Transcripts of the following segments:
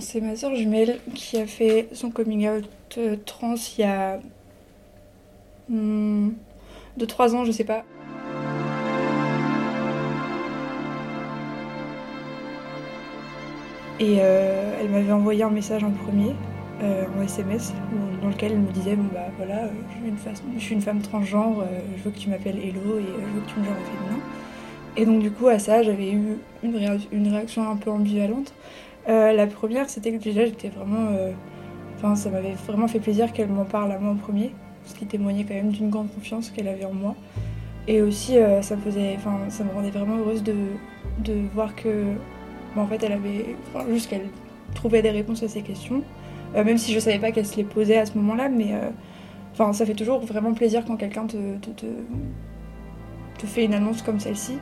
C'est ma soeur jumelle qui a fait son coming out euh, trans il y a 2-3 hmm, ans, je sais pas. Et euh, elle m'avait envoyé un message en premier, euh, en SMS, dans lequel elle me disait Bon, bah voilà, je suis une, femme transgenre, je veux que tu m'appelles Hello et je veux que tu me genres féminin. Et donc, du coup, à ça, j'avais eu une réaction un peu ambivalente. Euh, la première, c'était que déjà j'étais vraiment. Euh, enfin, ça m'avait vraiment fait plaisir qu'elle m'en parle à moi en premier, ce qui témoignait quand même d'une grande confiance qu'elle avait en moi. Et aussi, euh, ça, me faisait, ça me rendait vraiment heureuse de, de voir que, en fait, elle avait. Enfin, juste qu'elle trouvait des réponses à ces questions, même si je savais pas qu'elle se les posait à ce moment-là, mais. Enfin, ça fait toujours vraiment plaisir quand quelqu'un te, te, te fait une annonce comme celle-ci.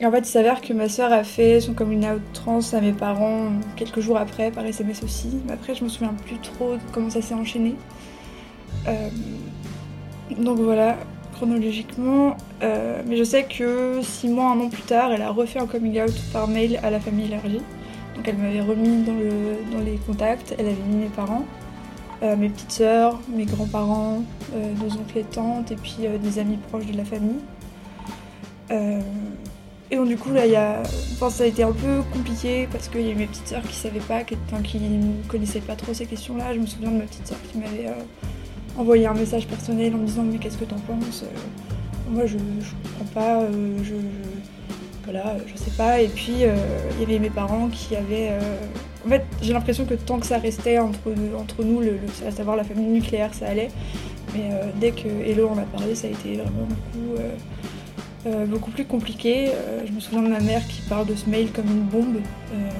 Et en fait, il s'avère que ma soeur a fait son coming out trans à mes parents quelques jours après, par SMS aussi. Mais après, je me souviens plus trop de comment ça s'est enchaîné. Euh, donc voilà, chronologiquement. Euh, mais je sais que six mois, un an plus tard, elle a refait un coming out par mail à la famille élargie. Donc elle m'avait remis dans, le, dans, les contacts, elle avait mis mes parents, mes petites sœurs, mes grands-parents, nos oncles et tantes, et puis des amis proches de la famille. Euh, et donc du coup là, y a... enfin, ça a été un peu compliqué parce qu'il y a eu mes petites sœurs qui savaient pas, qui, ne connaissaient pas trop ces questions-là. Je me souviens de ma petite sœur qui m'avait euh, envoyé un message personnel en me disant mais qu'est-ce que t'en penses euh, Moi je, je comprends pas, je, voilà, je sais pas. Et puis il y avait mes parents qui avaient. En fait, j'ai l'impression que tant que ça restait entre, entre nous, le, à savoir la famille nucléaire, ça allait. Mais dès que Hello en a parlé, ça a été vraiment beaucoup euh, beaucoup plus compliqué. Euh, je me souviens de ma mère qui parle de ce mail comme une bombe. Euh,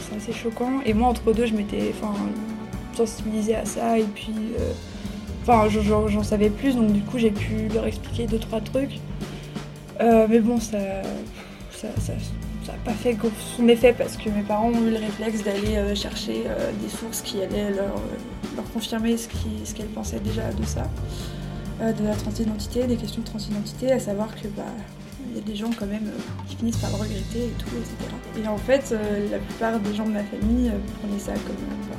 c'est assez choquant. Et moi, entre deux, je m'étais sensibilisée à ça. Et puis, enfin, j'en savais plus. Donc, du coup, j'ai pu leur expliquer deux, trois trucs. mais bon, ça ça, n'a pas fait son effet parce que mes parents ont eu le réflexe d'aller chercher des sources qui allaient leur, confirmer ce qu'elles pensaient déjà de ça. De la transidentité, des questions de transidentité, à savoir que bah, des gens quand même euh, qui finissent par le regretter et tout, etc. Et en fait, euh, la plupart des gens de ma famille prenaient ça comme bah,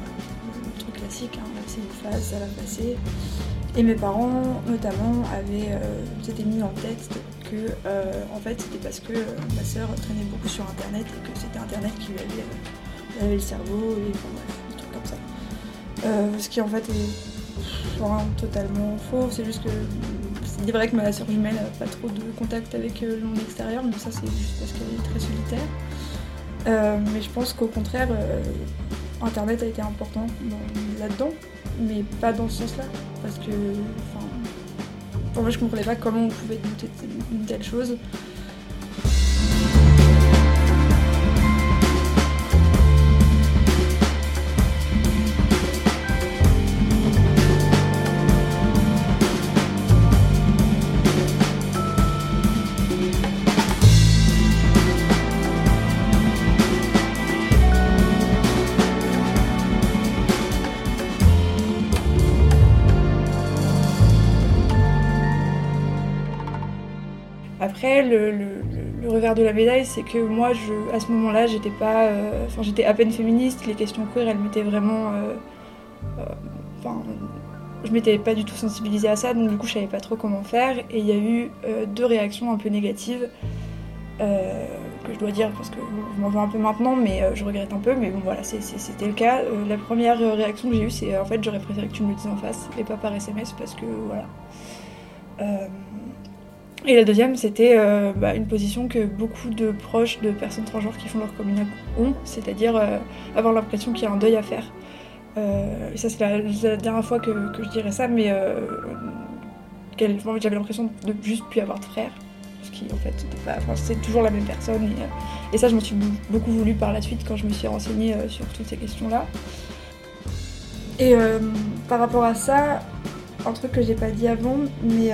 un truc classique, hein, c'est une phase, ça va passer. Et mes parents, notamment, avaient s'étaient mis en tête que en fait c'était parce que ma sœur traînait beaucoup sur internet et que c'était internet qui lui avait, le cerveau et bref, des trucs comme ça. ce qui en fait est totalement faux. C'est juste que c'est vrai que ma soeur jumelle n'a pas trop de contact avec euh, le monde extérieur, mais ça c'est juste parce qu'elle est très solitaire. Euh, mais je pense qu'au contraire, euh, Internet a été important là-dedans, mais pas dans ce sens-là. Parce que, enfin, pour moi je comprenais pas comment on pouvait douter d'une telle chose. De la médaille, c'est que moi, je, à ce moment-là, j'étais pas, euh, enfin, j'étais à peine féministe. Les questions queer, elles m'étaient vraiment, euh, euh, enfin, je m'étais pas du tout sensibilisée à ça, donc du coup, je savais pas trop comment faire. Et il y a eu deux réactions un peu négatives que je dois dire parce que je m'en veux un peu maintenant, mais je regrette un peu. Mais bon, voilà, c'était le cas. la première réaction que j'ai eue, c'est en fait, j'aurais préféré que tu me le dises en face et pas par SMS parce que voilà. Et la deuxième, c'était euh, bah, une position que beaucoup de proches de personnes transgenres qui font leur communion ont, c'est-à-dire euh, avoir l'impression qu'il y a un deuil à faire. Euh, et ça, c'est la, dernière fois que, je dirais ça, mais j'avais l'impression de juste plus avoir de frère. Ce qui, en fait, c'est toujours la même personne. Et, et ça, je m'en suis beaucoup voulu par la suite quand je me suis renseignée sur toutes ces questions-là. Et par rapport à ça, un truc que j'ai pas dit avant, mais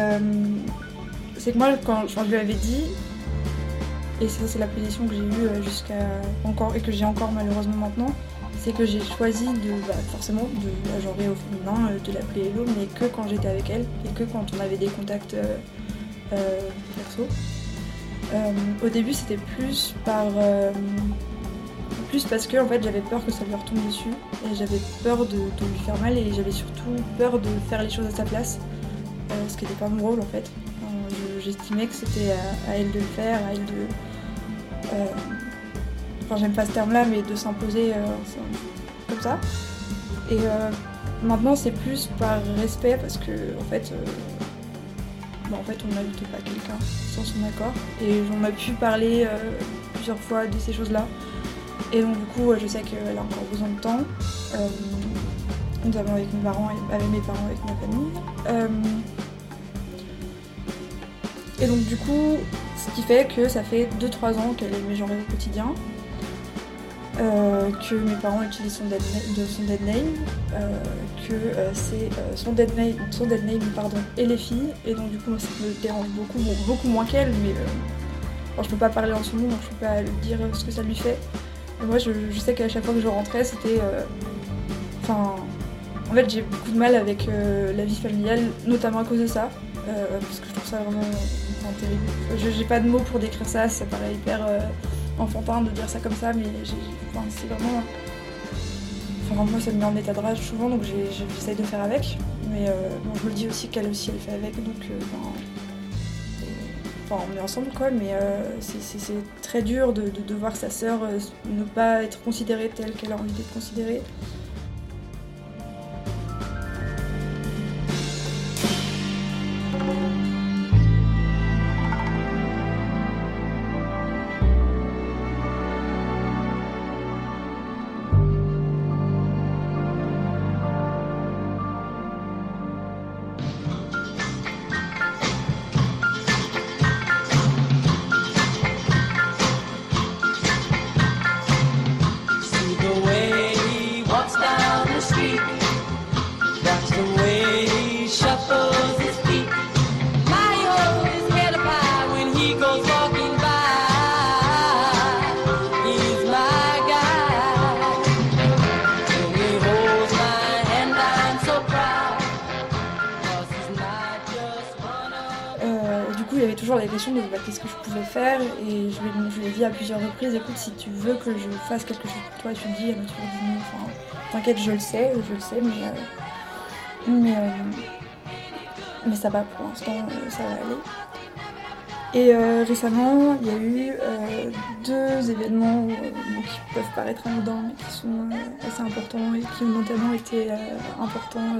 c'est que moi, quand je lui avais dit, et ça c'est la position que j'ai eue euh, jusqu'à encore et que j'ai encore malheureusement maintenant, c'est que j'ai choisi de bah, forcément de la genrer au féminin, de l'appeler Hello, mais que quand j'étais avec elle et que quand on avait des contacts perso. au début, c'était plus par plus parce que en fait j'avais peur que ça lui retombe dessus et j'avais peur de, lui faire mal et j'avais surtout peur de faire les choses à sa place, euh, ce qui n'était pas mon rôle en fait. J'estimais que c'était à, elle de le faire, à elle de. Euh, enfin, j'aime pas ce terme-là, mais de s'imposer euh, comme ça. Et maintenant, c'est plus par respect parce que en fait. Bah, en fait, on n'invite pas quelqu'un sans son accord. Et on a pu parler plusieurs fois de ces choses-là. Et donc du coup, je sais qu'elle a encore besoin de temps, euh, notamment avec mes parents, avec mes parents, avec ma famille. Euh, et donc du coup, ce qui fait que ça fait 2-3 ans qu'elle est mégenrée au quotidien, euh, que mes parents utilisent son dead, name, que c'est son dead name, son dead name pardon, et les filles, et donc du coup ça me dérange beaucoup, beaucoup moins qu'elle, mais je peux pas parler en son nom, donc je peux pas lui dire ce que ça lui fait moi, je, sais qu'à chaque fois que je rentrais, c'était. Euh, enfin. en fait, j'ai beaucoup de mal avec euh, la vie familiale, notamment à cause de ça. Euh, parce que je trouve ça vraiment J'ai pas de mots pour décrire ça, ça paraît hyper enfantin de dire ça comme ça, mais c'est vraiment. Enfin, moi, ça me met en état de rage souvent, donc j'essaye de faire avec. Mais bon, je me dis aussi qu'elle aussi, elle fait avec, donc on est ensemble quoi, mais euh, c'est très dur de, de, voir sa sœur euh, ne pas être considérée telle qu'elle a envie d'être considérée. La question de bah, qu'est-ce que je pouvais faire et je lui, ai dit à plusieurs reprises écoute si tu veux que je fasse quelque chose pour toi tu dis enfin t'inquiète je le sais je le sais mais euh, mais, euh, mais ça va pour l'instant euh, ça va aller. Et récemment il y a eu deux événements qui peuvent paraître anodins mais qui sont assez importants et qui ont notamment été importants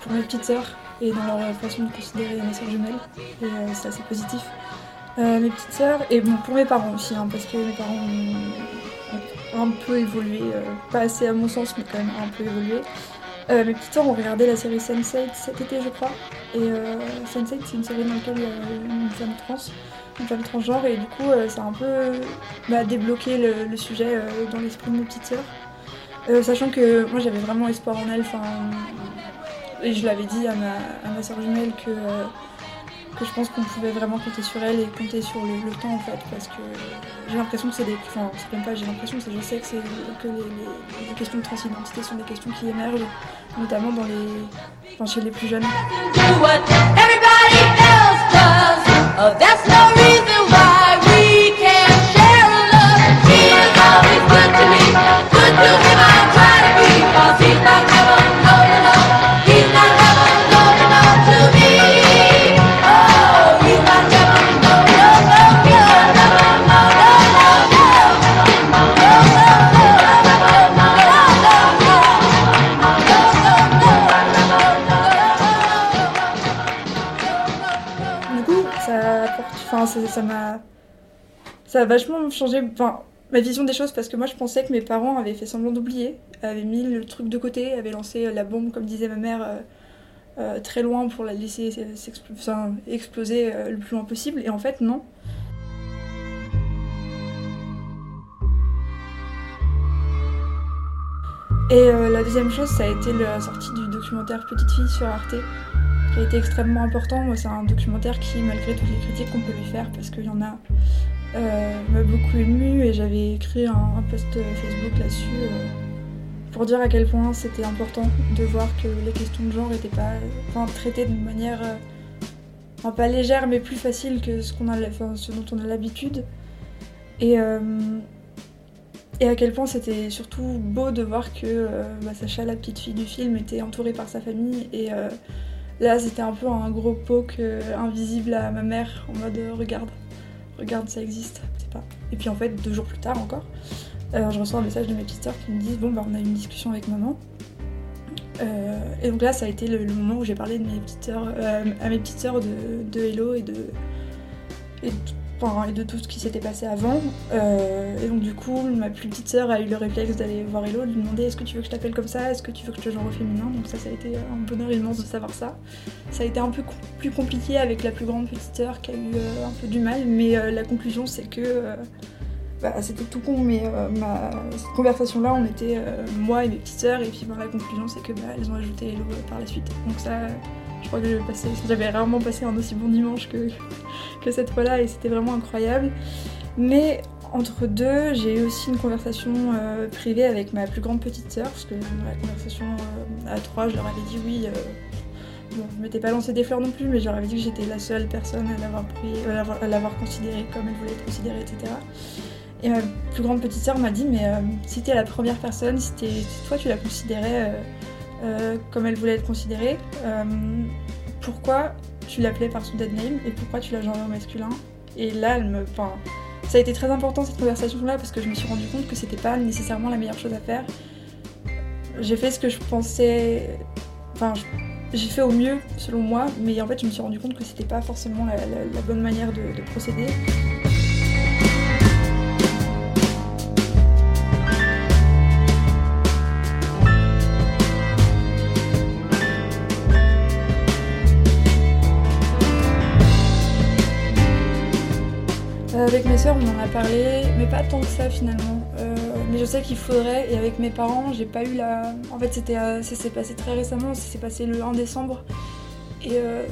pour mes petites sœurs et dans leur façon de considérer mes soeurs jumelles. Et euh, c'est assez positif. Euh, mes petites sœurs, et bon, pour mes parents aussi, hein, parce que mes parents ont un peu évolué, euh, pas assez à mon sens, mais quand même un peu évolué. mes petites sœurs ont regardé la série Sense8 cet été, je crois. Et Sense8, c'est une série dans laquelle une femme trans, une femme transgenre, et du coup, ça a un peu bah, débloqué le, sujet dans l'esprit de mes petites sœurs. sachant que moi j'avais vraiment espoir en enfin et je l'avais dit à ma, à ma jumelle que, que je pense qu'on pouvait vraiment compter sur elle et compter sur le, temps en fait parce que j'ai l'impression que c'est des. Enfin, c'est même pas j'ai l'impression, c'est je sais que, que les, questions de transidentité sont des questions qui émergent, notamment dans les, chez les plus jeunes. Ça m'a ça a vachement changé enfin, ma vision des choses parce que moi je pensais que mes parents avaient fait semblant d'oublier, avaient mis le truc de côté, avaient lancé la bombe comme disait ma mère euh, euh, très loin pour la laisser exploser euh, le plus loin possible et en fait non. Et la deuxième chose, ça a été la sortie du documentaire Petite fille sur Arte, qui a été extrêmement important. C'est un documentaire qui, malgré toutes les critiques qu'on peut lui faire, parce qu'il y en a, m'a beaucoup émue et j'avais écrit un, post Facebook là-dessus pour dire à quel point c'était important de voir que les questions de genre n'étaient pas traitées de manière pas légère mais plus facile que ce, qu'on a, dont on a l'habitude. Et, euh, à quel point c'était surtout beau de voir que euh, bah, Sacha, la petite fille du film, était entourée par sa famille. Et euh, là, c'était un peu un gros poke invisible à ma mère en mode regarde, regarde, ça existe. Pas. Et puis en fait, deux jours plus tard encore, je reçois un message de mes petites sœurs qui me disent Bon, bah, on a eu une discussion avec maman. et donc là, ça a été le, moment où j'ai parlé de mes petites à mes petites sœurs de, de Hello et de, et de et de tout ce qui s'était passé avant. Euh, et donc du coup, ma plus petite sœur a eu le réflexe d'aller voir Hello, de lui demander est-ce que tu veux que je t'appelle comme ça, est-ce que tu veux que je te genre au féminin? Donc ça, ça a été un bonheur immense de savoir ça. Ça a été un peu plus compliqué avec la plus grande petite sœur qui a eu euh, un peu du mal, mais euh, la conclusion c'est que bah, c'était tout con, mais ma... cette conversation-là, on était moi et mes petites sœurs, et puis bah, la conclusion c'est que bah, elles ont ajouté Hello par la suite. Donc ça, je crois que j'avais rarement passé un aussi bon dimanche que, que cette fois-là et c'était vraiment incroyable. Mais entre deux, j'ai eu aussi une conversation euh, privée avec ma plus grande petite sœur, parce que dans la conversation euh, à trois, je leur avais dit oui. Euh, bon, je m'étais pas lancé des fleurs non plus, mais je leur avais dit que j'étais la seule personne à l'avoir à l'avoir considérée comme elle voulait être considérée, etc. Et ma plus grande petite sœur m'a dit, mais si t'es la première personne, si, si toi tu la considérais euh, comme elle voulait être considérée. Euh, pourquoi tu l'appelais par son dead name et pourquoi tu l'as genré au masculin Et là, elle ça a été très important cette conversation-là parce que je me suis rendu compte que c'était pas nécessairement la meilleure chose à faire. J'ai fait ce que je pensais. Enfin, j'ai fait au mieux selon moi, mais en fait, je me suis rendu compte que c'était pas forcément la, bonne manière de procéder. Avec mes soeurs, on en a parlé, mais pas tant que ça finalement. Euh, mais je sais qu'il faudrait, et avec mes parents, j'ai pas eu la. En fait, c'était, euh, ça s'est passé très récemment, ça s'est passé le 1 décembre. Et euh,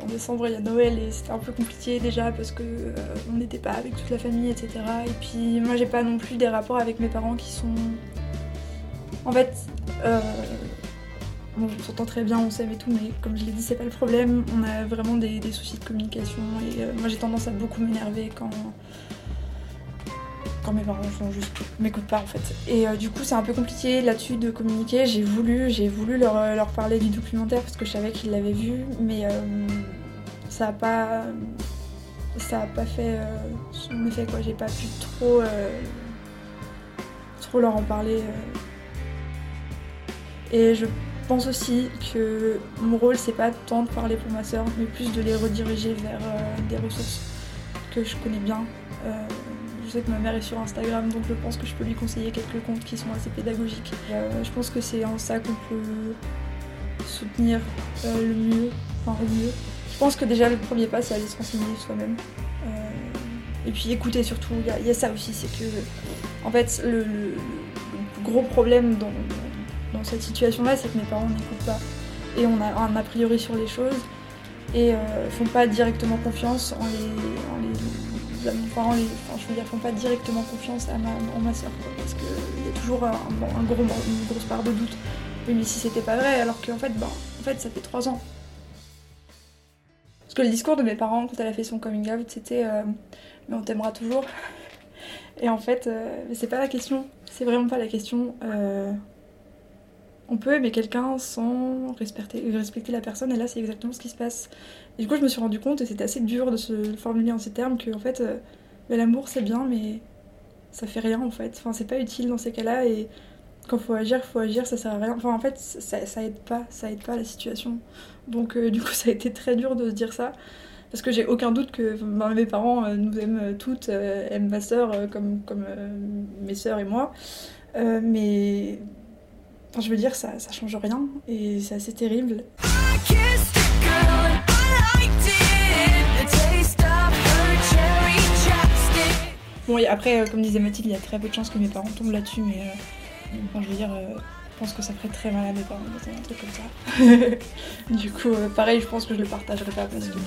en décembre, il y a Noël et c'était un peu compliqué déjà parce que on n'était pas avec toute la famille, etc. Et puis moi, j'ai pas non plus des rapports avec mes parents qui sont. En fait, Bon, on s'entend très bien, on s'aime et tout, mais comme je l'ai dit, c'est pas le problème. On a vraiment des, soucis de communication et euh, moi j'ai tendance à beaucoup m'énerver quand quand mes parents sont juste m'écoutent pas en fait. Et euh, du coup, c'est un peu compliqué là-dessus de communiquer. J'ai voulu, j'ai voulu leur, euh, leur, parler du documentaire parce que je savais qu'ils l'avaient vu, mais ça a pas ça a pas fait son effet quoi. J'ai pas pu trop trop leur en parler. Et je pense aussi que mon rôle c'est pas tant de parler pour ma soeur, mais plus de les rediriger vers euh, des ressources que je connais bien. Euh, je sais que ma mère est sur Instagram, donc je pense que je peux lui conseiller quelques comptes qui sont assez pédagogiques. Euh, je pense que c'est en ça qu'on peut soutenir le mieux, enfin au mieux. Je pense que déjà le premier pas c'est aller se renseigner soi-même. et puis écouter surtout, il y, a ça aussi, c'est que en fait le, le gros problème dans, dans cette situation-là, c'est que mes parents n'écoutent pas. Et on a un a priori sur les choses et euh, font pas directement confiance en les. En enfin, les enfin, je veux dire, font pas directement confiance à ma, en ma soeur, parce qu'il y a toujours une grosse part de doute. Oui, mais si c'était pas vrai, alors qu'en fait, ben, en fait, ça fait trois ans. Parce que le discours de mes parents quand elle a fait son coming out, c'était euh, Mais on t'aimera toujours. Et en fait, euh, c'est pas la question. C'est vraiment pas la question. Euh, on peut aimer quelqu'un sans respecter, respecter la personne, et là c'est exactement ce qui se passe. Et du coup je me suis rendu compte, et c'était assez dur de se formuler en ces termes, que en fait euh, l'amour c'est bien, mais ça fait rien en fait. Enfin c'est pas utile dans ces cas-là, et quand faut agir, faut agir, ça sert à rien. Enfin en fait ça, ça aide pas, ça aide pas la situation. Donc euh, du coup ça a été très dur de se dire ça. Parce que j'ai aucun doute que mes parents euh, nous aiment toutes, aiment ma soeur comme, comme mes soeurs et moi. mais Enfin, je veux dire, ça, change rien et c'est assez terrible. Bon, et après, euh, comme disait Mathilde, il y a très peu de chances que mes parents tombent là-dessus, mais euh, je veux dire, euh, je pense que ça ferait très mal à mes parents d'entendre un truc comme ça. du coup, pareil, je pense que je le partagerai pas parce que.